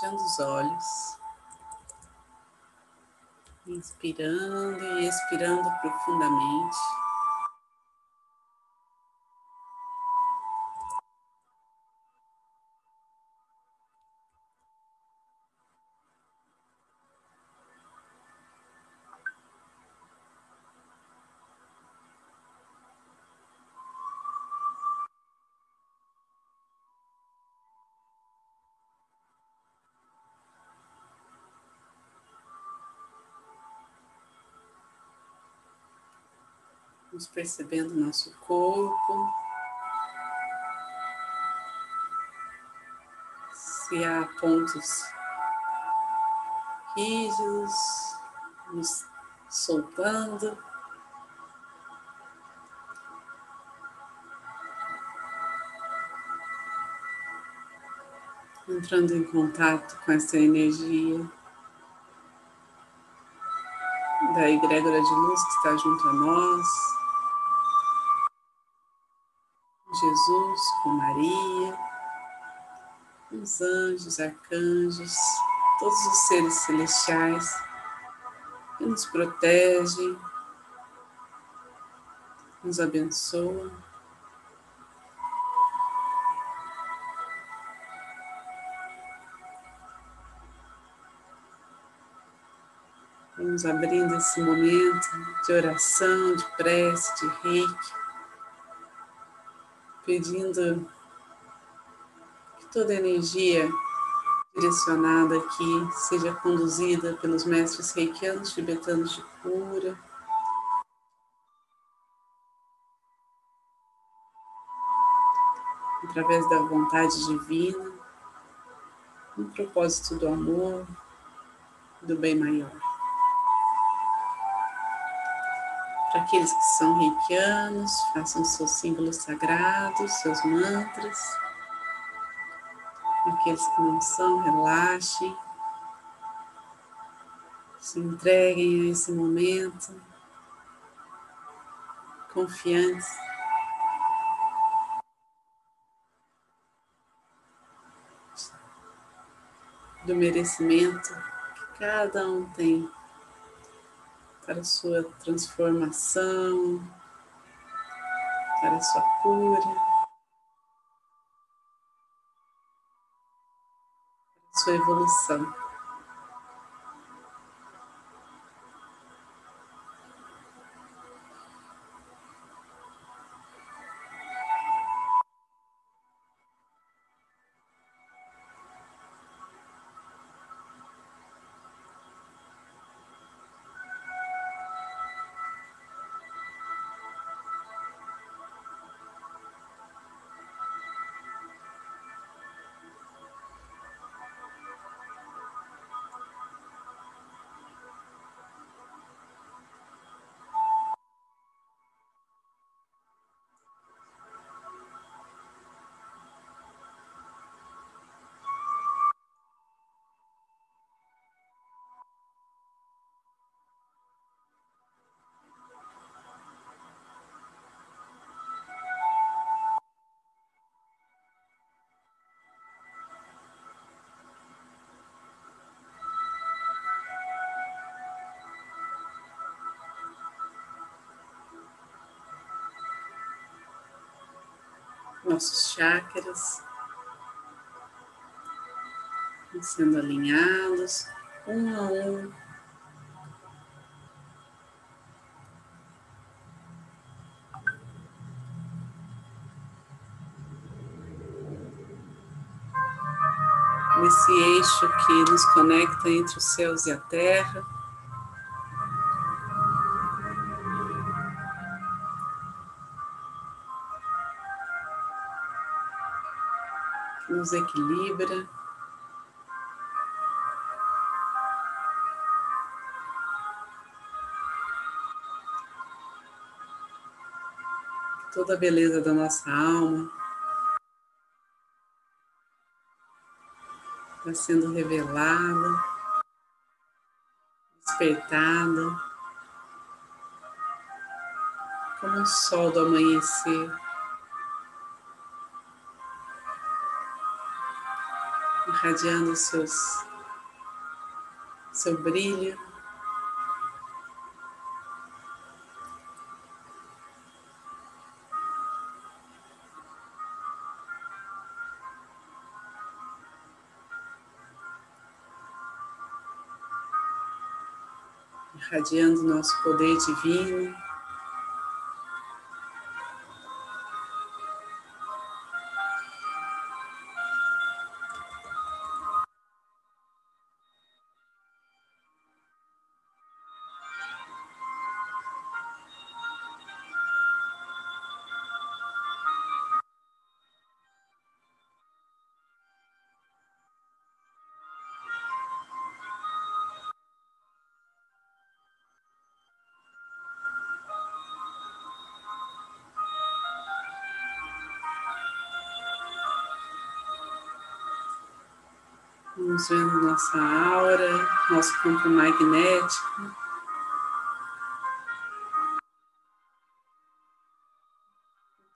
fechando os olhos, inspirando e expirando profundamente. Vamos percebendo nosso corpo. Se há pontos rígidos, nos soltando. Entrando em contato com essa energia da egrégora de luz que está junto a nós. Jesus, com Maria, os anjos, arcanjos, todos os seres celestiais que nos protegem, nos abençoam. Vamos abrindo esse momento de oração, de prece, de reiki pedindo que toda energia direcionada aqui seja conduzida pelos mestres reikianos tibetanos de cura. Através da vontade divina, no propósito do amor, do bem maior. Para aqueles que são reikianos, façam seus símbolos sagrados, seus mantras. Para aqueles que não são, relaxem. Se entreguem a esse momento, confiantes. Do merecimento que cada um tem para a sua transformação, para a sua cura, para a sua evolução. Nossos chakras sendo alinhados um a um. Nesse eixo que nos conecta entre os céus e a terra. Nos equilibra. Toda a beleza da nossa alma está sendo revelada, despertada, como o sol do amanhecer. Irradiando seus, seu brilho. irradiando nosso poder divino. Vamos vendo nossa aura, nosso campo magnético.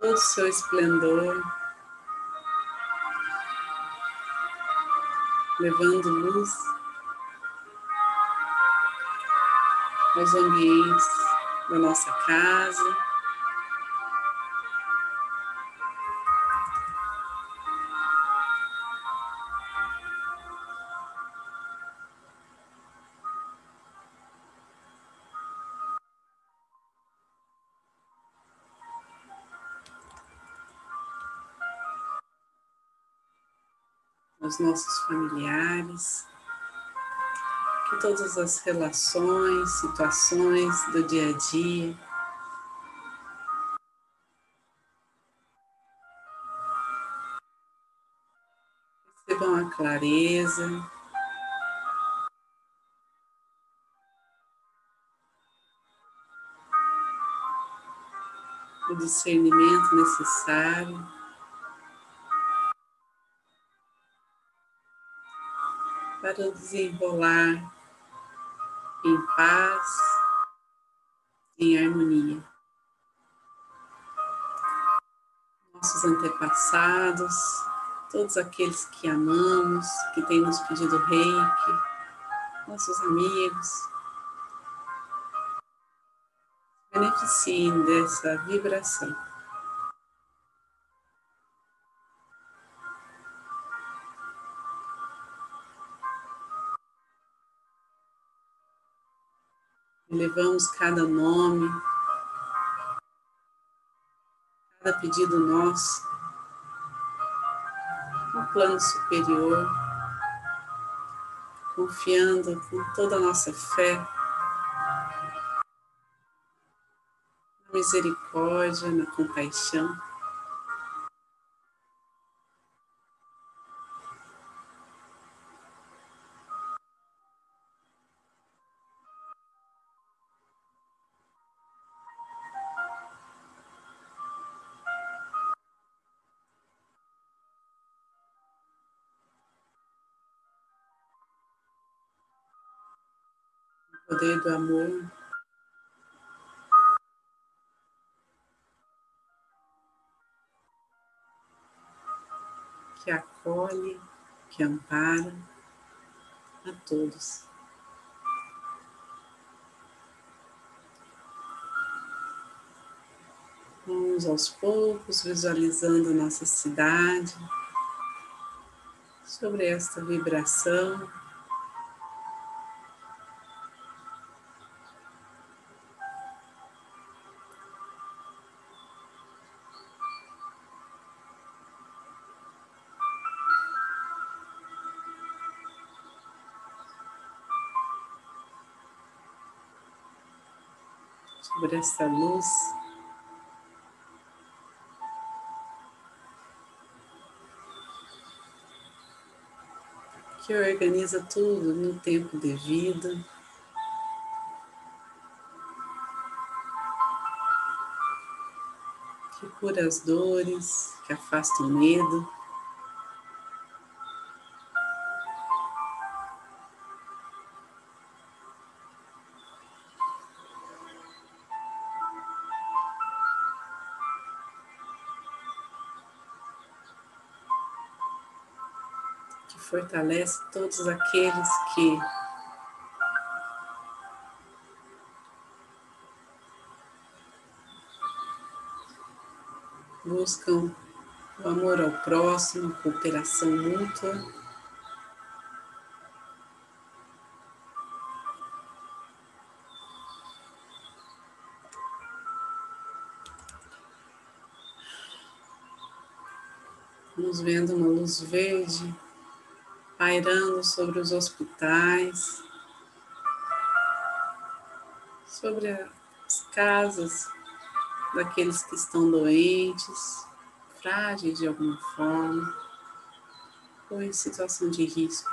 Todo o seu esplendor. Levando luz aos ambientes da nossa casa. Aos nossos familiares, que todas as relações, situações do dia a dia recebam a clareza, o discernimento necessário. Para desenrolar em paz, em harmonia. Nossos antepassados, todos aqueles que amamos, que têm nos pedido reiki, nossos amigos, beneficiem dessa vibração. Levamos cada nome, cada pedido nosso no plano superior, confiando com toda a nossa fé na misericórdia, na compaixão. Poder do amor. Que acolhe, que ampara a todos. Vamos aos poucos visualizando nossa cidade sobre esta vibração sobre essa luz. Que organiza tudo no tempo devido. Que cura as dores, que afasta o medo. Fortalece todos aqueles que buscam o amor ao próximo, cooperação mútua. Vamos vendo uma luz verde pairando sobre os hospitais, sobre as casas daqueles que estão doentes, frágeis de alguma forma, ou em situação de risco.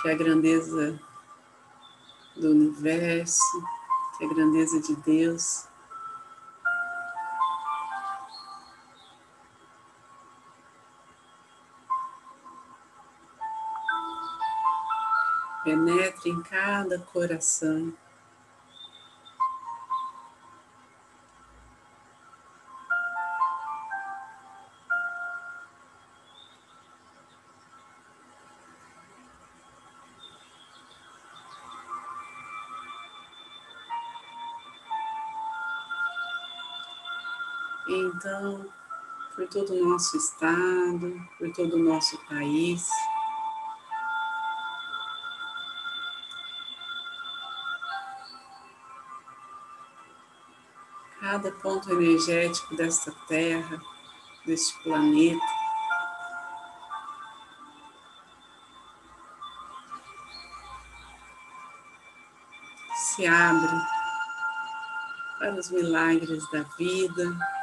Que a grandeza do universo, que a grandeza de Deus penetre em cada coração. Então, por todo o nosso estado, por todo o nosso país, cada ponto energético desta Terra, deste planeta. Se abre para os milagres da vida.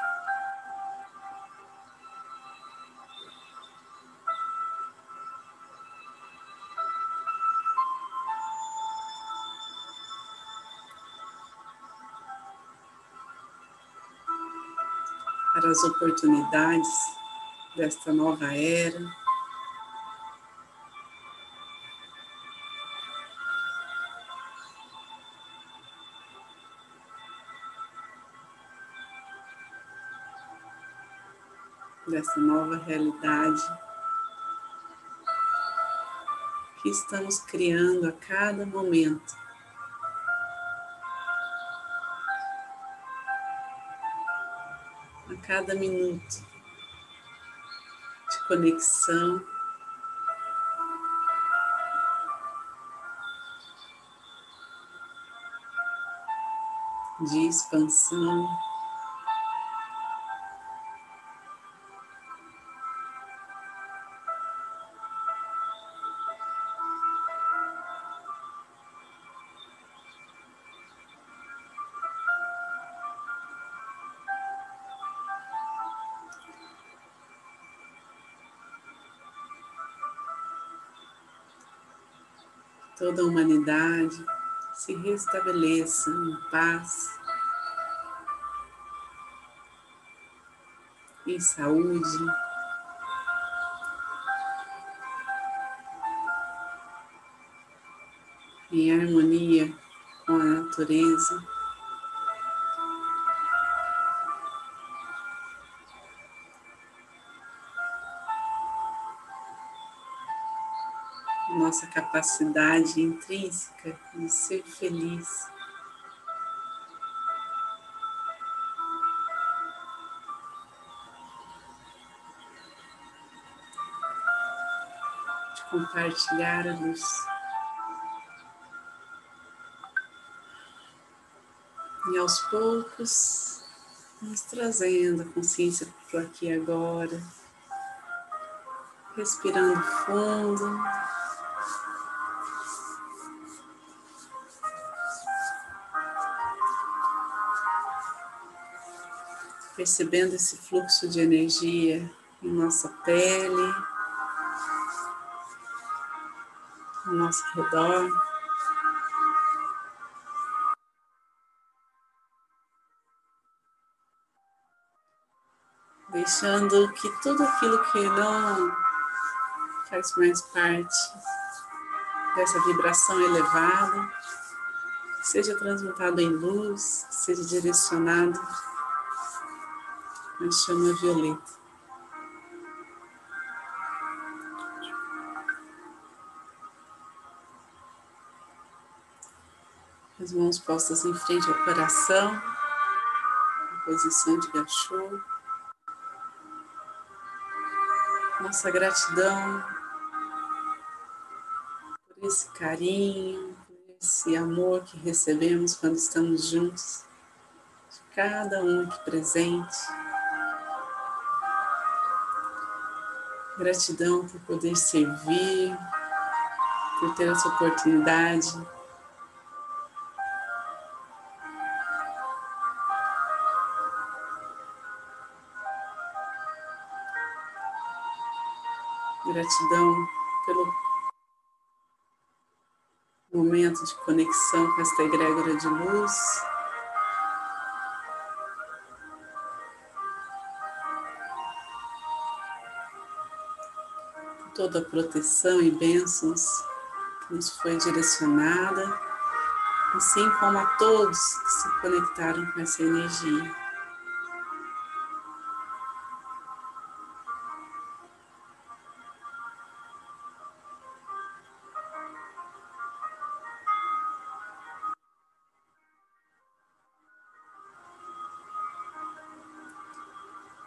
Para as oportunidades desta nova era. Dessa nova realidade que estamos criando a cada momento. Cada minuto de conexão. De expansão. Toda a humanidade se restabeleça em paz, em saúde, em harmonia com a natureza. Nossa capacidade intrínseca de ser feliz. De compartilhar a luz. E aos poucos, nos trazendo a consciência para aqui e agora, respirando fundo. Percebendo esse fluxo de energia em nossa pele, ao nosso redor. Deixando que tudo aquilo que não faz mais parte dessa vibração elevada, seja transmutado em luz, seja direcionado na chama violeta. As mãos postas em frente ao coração, na posição de gachô. Nossa gratidão por esse carinho, por esse amor que recebemos quando estamos juntos, de cada um aqui presente. Gratidão por poder servir, por ter essa oportunidade Gratidão pelo momento de conexão com esta egrégora de luz. Toda a proteção e bênçãos que nos foi direcionada, assim como a todos que se conectaram com essa energia.